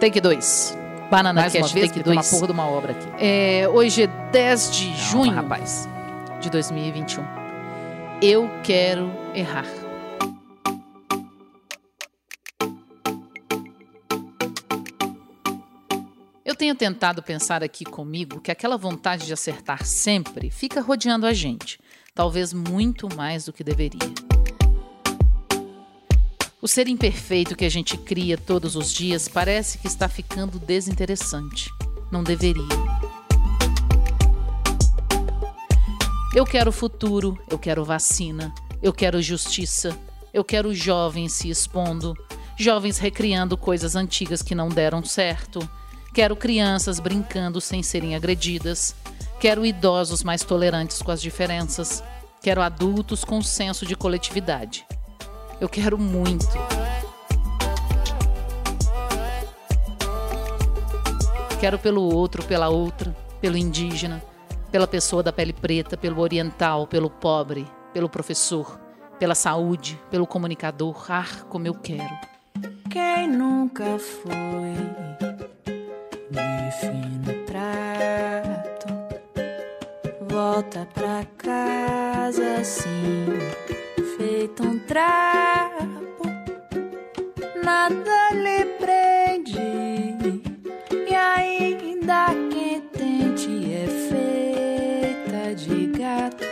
Take 2. Banana Mais uma Cash vez, Take porque tem uma 2. porra de uma obra aqui. É, hoje é 10 de Calma, junho rapaz. de 2021. Eu quero errar. Eu tenho tentado pensar aqui comigo que aquela vontade de acertar sempre fica rodeando a gente, talvez muito mais do que deveria. O ser imperfeito que a gente cria todos os dias parece que está ficando desinteressante. Não deveria. Eu quero futuro, eu quero vacina, eu quero justiça, eu quero jovens se expondo, jovens recriando coisas antigas que não deram certo. Quero crianças brincando sem serem agredidas. Quero idosos mais tolerantes com as diferenças. Quero adultos com senso de coletividade. Eu quero muito. Quero pelo outro, pela outra, pelo indígena, pela pessoa da pele preta, pelo oriental, pelo pobre, pelo professor, pela saúde, pelo comunicador. Ah, como eu quero. Quem nunca foi de fino trato volta pra casa assim, trapo, nada lhe prende e ainda quem tente é feita de gato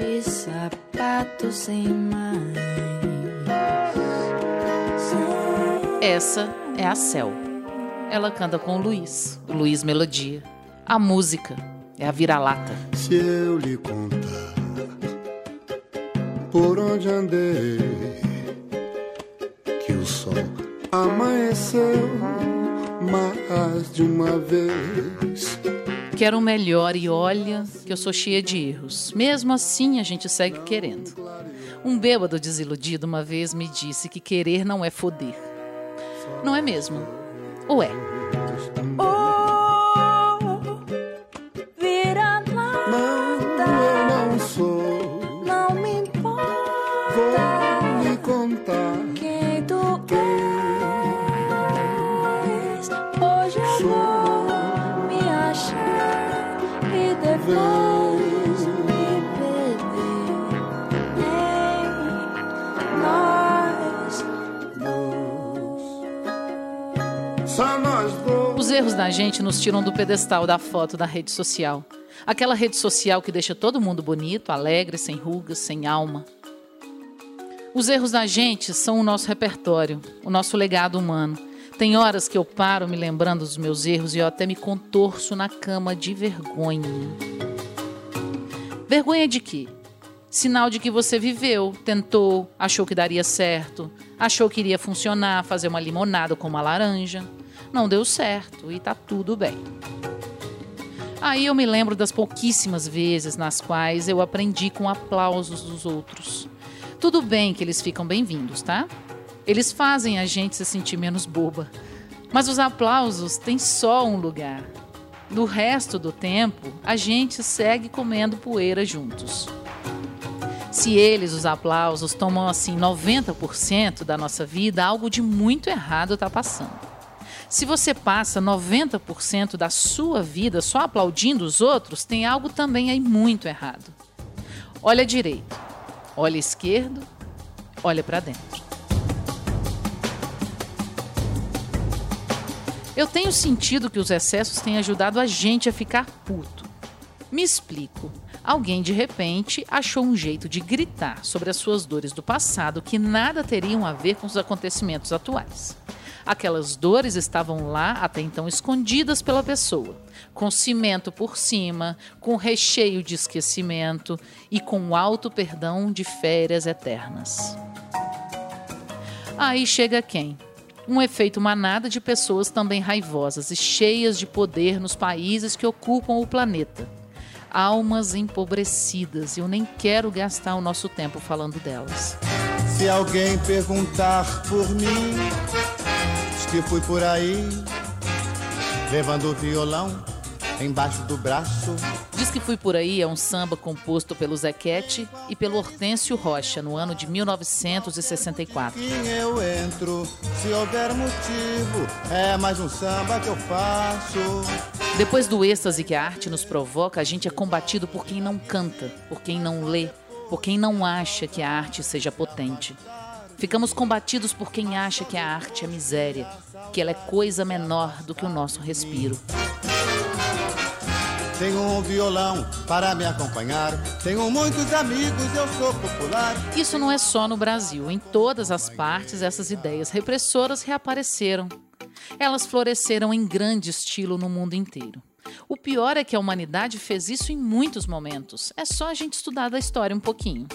e sapato sem mais. Essa é a Cel. Ela canta com o Luiz, o Luiz Melodia. A música é a vira-lata. Se eu lhe contar por onde andei, que o sol amanheceu mais de uma vez. Quero o melhor e olha que eu sou cheia de erros. Mesmo assim, a gente segue querendo. Um bêbado desiludido uma vez me disse que querer não é foder. Não é mesmo? Ou é? Erros da gente nos tiram do pedestal da foto da rede social. Aquela rede social que deixa todo mundo bonito, alegre, sem rugas, sem alma. Os erros da gente são o nosso repertório, o nosso legado humano. Tem horas que eu paro me lembrando dos meus erros e eu até me contorço na cama de vergonha. Vergonha de quê? Sinal de que você viveu, tentou, achou que daria certo, achou que iria funcionar, fazer uma limonada com uma laranja. Não deu certo e tá tudo bem. Aí eu me lembro das pouquíssimas vezes nas quais eu aprendi com aplausos dos outros. Tudo bem que eles ficam bem-vindos, tá? Eles fazem a gente se sentir menos boba. Mas os aplausos têm só um lugar. No resto do tempo, a gente segue comendo poeira juntos. Se eles, os aplausos, tomam assim 90% da nossa vida, algo de muito errado está passando. Se você passa 90% da sua vida só aplaudindo os outros, tem algo também aí muito errado. Olha direito, olha esquerdo, olha para dentro. Eu tenho sentido que os excessos têm ajudado a gente a ficar puto. Me explico. Alguém de repente achou um jeito de gritar sobre as suas dores do passado que nada teriam a ver com os acontecimentos atuais. Aquelas dores estavam lá até então escondidas pela pessoa, com cimento por cima, com recheio de esquecimento e com alto perdão de férias eternas. Aí chega quem? Um efeito manada de pessoas também raivosas e cheias de poder nos países que ocupam o planeta. Almas empobrecidas, eu nem quero gastar o nosso tempo falando delas. Se alguém perguntar por mim, que fui por aí, levando o violão embaixo do braço. Diz que Fui Por Aí é um samba composto pelo Zequete e pelo Hortêncio Rocha, no ano de 1964. Quem eu entro, se houver motivo, é mais um samba que eu faço. Depois do êxtase que a arte nos provoca, a gente é combatido por quem não canta, por quem não lê, por quem não acha que a arte seja potente. Ficamos combatidos por quem acha que a arte é miséria, que ela é coisa menor do que o nosso respiro. Tenho um violão para me acompanhar. Tenho muitos amigos, eu sou popular. Isso não é só no Brasil. Em todas as partes, essas ideias repressoras reapareceram. Elas floresceram em grande estilo no mundo inteiro. O pior é que a humanidade fez isso em muitos momentos. É só a gente estudar da história um pouquinho.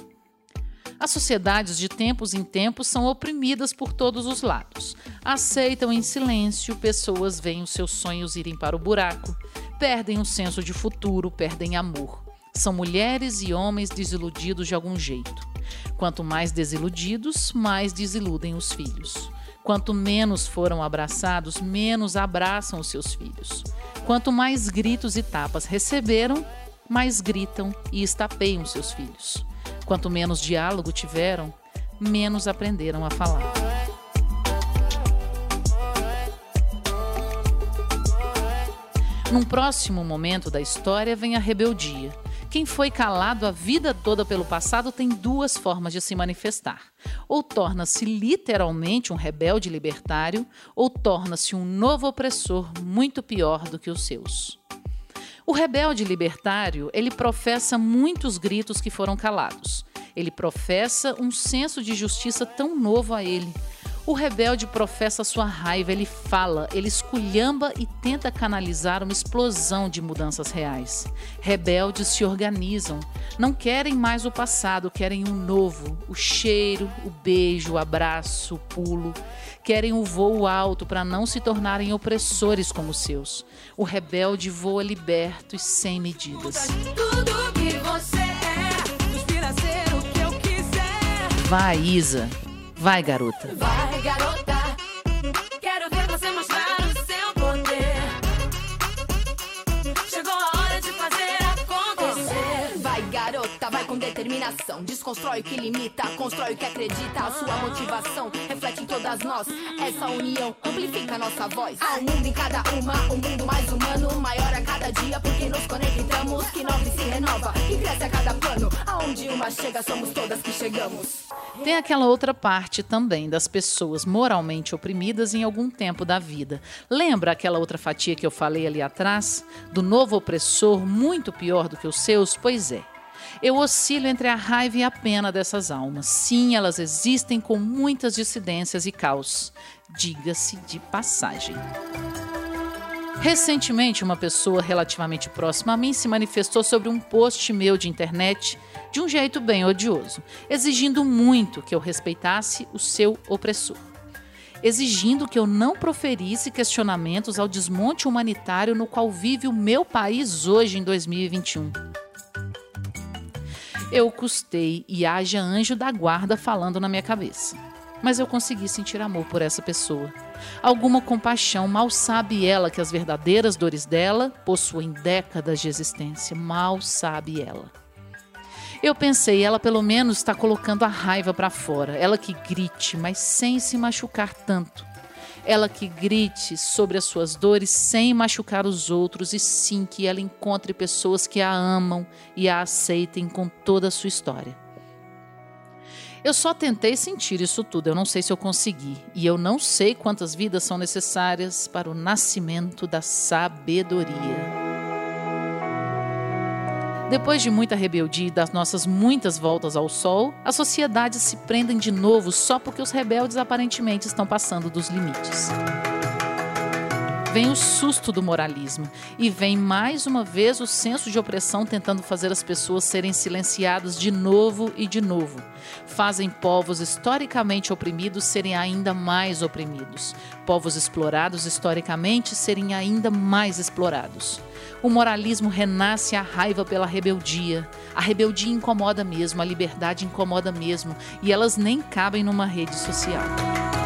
As sociedades de tempos em tempos são oprimidas por todos os lados. Aceitam em silêncio, pessoas veem os seus sonhos irem para o buraco, perdem o senso de futuro, perdem amor. São mulheres e homens desiludidos de algum jeito. Quanto mais desiludidos, mais desiludem os filhos. Quanto menos foram abraçados, menos abraçam os seus filhos. Quanto mais gritos e tapas receberam, mais gritam e estapeiam seus filhos. Quanto menos diálogo tiveram, menos aprenderam a falar. Num próximo momento da história vem a rebeldia. Quem foi calado a vida toda pelo passado tem duas formas de se manifestar. Ou torna-se literalmente um rebelde libertário, ou torna-se um novo opressor muito pior do que os seus. O rebelde libertário, ele professa muitos gritos que foram calados. Ele professa um senso de justiça tão novo a ele. O rebelde professa sua raiva, ele fala, ele esculhamba e tenta canalizar uma explosão de mudanças reais. Rebeldes se organizam, não querem mais o passado, querem um novo, o cheiro, o beijo, o abraço, o pulo. Querem o voo alto para não se tornarem opressores como os seus. O rebelde voa liberto e sem medidas. Tudo que você é, inspira ser o que eu quiser. Vai, Isa. Vai, garota. Vai, garota, determinação. Desconstrói o que limita, constrói o que acredita. A sua motivação reflete em todas nós. Essa união amplifica nossa voz. Há um mundo em cada uma, um mundo mais humano. Maior a cada dia, porque nos conectamos. Que nove se renova e cresce a cada plano. Aonde uma chega, somos todas que chegamos. Tem aquela outra parte também das pessoas moralmente oprimidas em algum tempo da vida. Lembra aquela outra fatia que eu falei ali atrás? Do novo opressor muito pior do que os seus? Pois é. Eu oscilo entre a raiva e a pena dessas almas. Sim, elas existem com muitas dissidências e caos. Diga-se de passagem. Recentemente, uma pessoa relativamente próxima a mim se manifestou sobre um post meu de internet de um jeito bem odioso, exigindo muito que eu respeitasse o seu opressor. Exigindo que eu não proferisse questionamentos ao desmonte humanitário no qual vive o meu país hoje em 2021. Eu custei e haja anjo da guarda falando na minha cabeça. Mas eu consegui sentir amor por essa pessoa. Alguma compaixão, mal sabe ela que as verdadeiras dores dela possuem décadas de existência. Mal sabe ela. Eu pensei, ela pelo menos está colocando a raiva para fora. Ela que grite, mas sem se machucar tanto. Ela que grite sobre as suas dores sem machucar os outros, e sim que ela encontre pessoas que a amam e a aceitem com toda a sua história. Eu só tentei sentir isso tudo, eu não sei se eu consegui. E eu não sei quantas vidas são necessárias para o nascimento da sabedoria. Depois de muita rebeldia e das nossas muitas voltas ao sol, as sociedades se prendem de novo só porque os rebeldes aparentemente estão passando dos limites. Vem o susto do moralismo e vem mais uma vez o senso de opressão tentando fazer as pessoas serem silenciadas de novo e de novo. Fazem povos historicamente oprimidos serem ainda mais oprimidos, povos explorados historicamente serem ainda mais explorados. O moralismo renasce a raiva pela rebeldia. A rebeldia incomoda mesmo, a liberdade incomoda mesmo, e elas nem cabem numa rede social.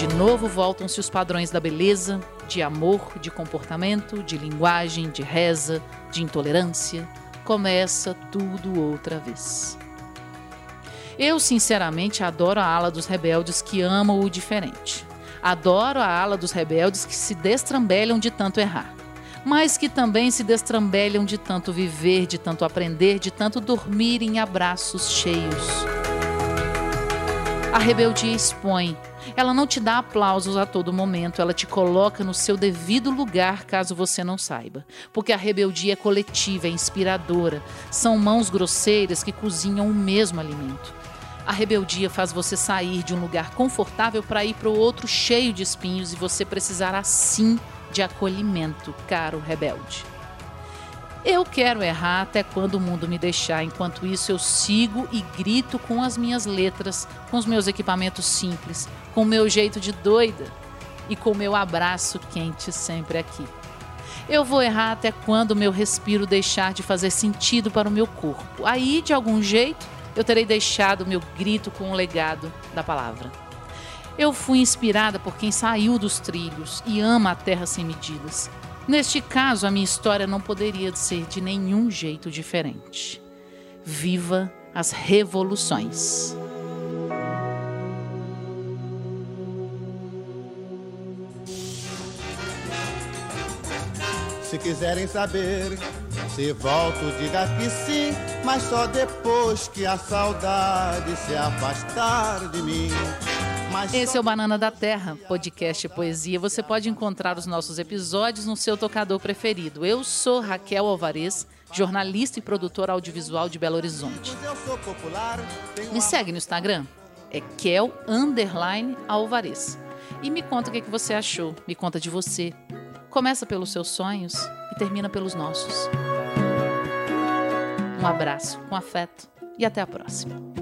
De novo voltam-se os padrões da beleza, de amor, de comportamento, de linguagem, de reza, de intolerância, começa tudo outra vez. Eu, sinceramente, adoro a ala dos rebeldes que amam o diferente. Adoro a ala dos rebeldes que se destrambelham de tanto errar, mas que também se destrambelham de tanto viver, de tanto aprender, de tanto dormir em abraços cheios. A rebeldia expõe. Ela não te dá aplausos a todo momento, ela te coloca no seu devido lugar caso você não saiba. Porque a rebeldia é coletiva, é inspiradora. São mãos grosseiras que cozinham o mesmo alimento. A rebeldia faz você sair de um lugar confortável para ir para o outro cheio de espinhos e você precisar assim de acolhimento, caro rebelde. Eu quero errar até quando o mundo me deixar, enquanto isso eu sigo e grito com as minhas letras, com os meus equipamentos simples, com o meu jeito de doida e com o meu abraço quente sempre aqui. Eu vou errar até quando o meu respiro deixar de fazer sentido para o meu corpo. Aí, de algum jeito, eu terei deixado meu grito com o legado da palavra. Eu fui inspirada por quem saiu dos trilhos e ama a terra sem medidas. Neste caso, a minha história não poderia ser de nenhum jeito diferente. Viva as revoluções! Se quiserem saber, se volto, diga que sim, mas só depois que a saudade se afastar de mim. Mas Esse é o Banana da Terra, podcast e poesia. Você pode encontrar os nossos episódios no seu tocador preferido. Eu sou Raquel Alvarez, jornalista e produtora audiovisual de Belo Horizonte. Me segue no Instagram, é Kel Alvarez. E me conta o é que você achou, me conta de você. Começa pelos seus sonhos e termina pelos nossos. Um abraço, com afeto e até a próxima.